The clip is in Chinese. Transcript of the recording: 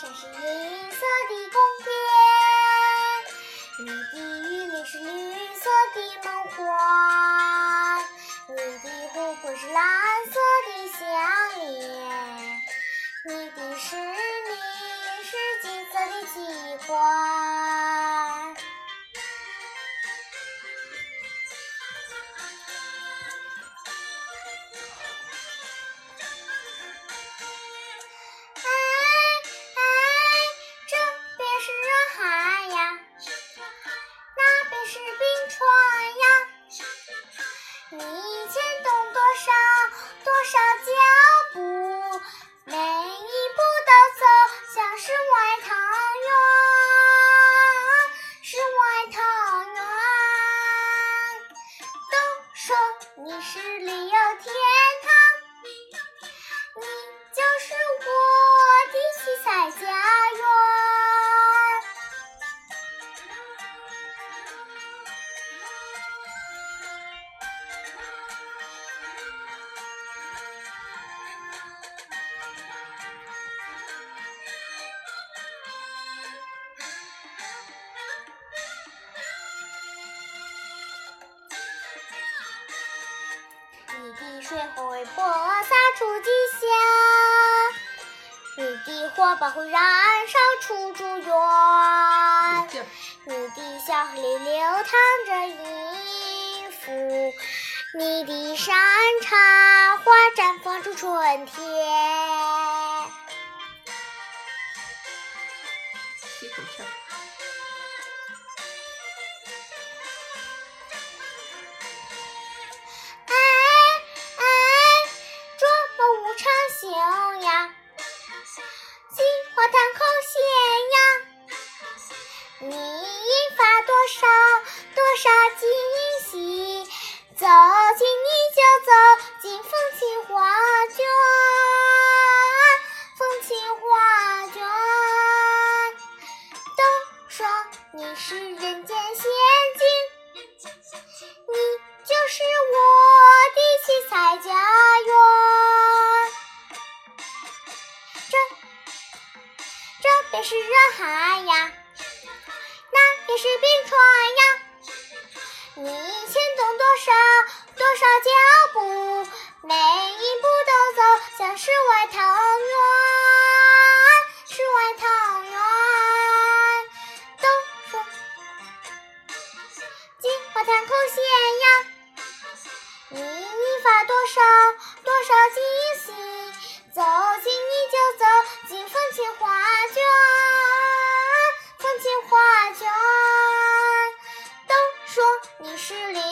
山是银色的宫殿，你的玉林是绿色的梦幻，你的湖泊是蓝色的项链，你的诗水会播撒出吉祥，你的火把会燃烧出祝愿，你的小河里流淌着音符，你的山茶花绽放出春天。无常行呀，金花弹口弦呀，你那边是热海呀，那边是冰川呀，你牵动多少多少脚步，每一步都走向世外桃源，世外桃源。都说金花滩口险呀，你发多少多少金。是林。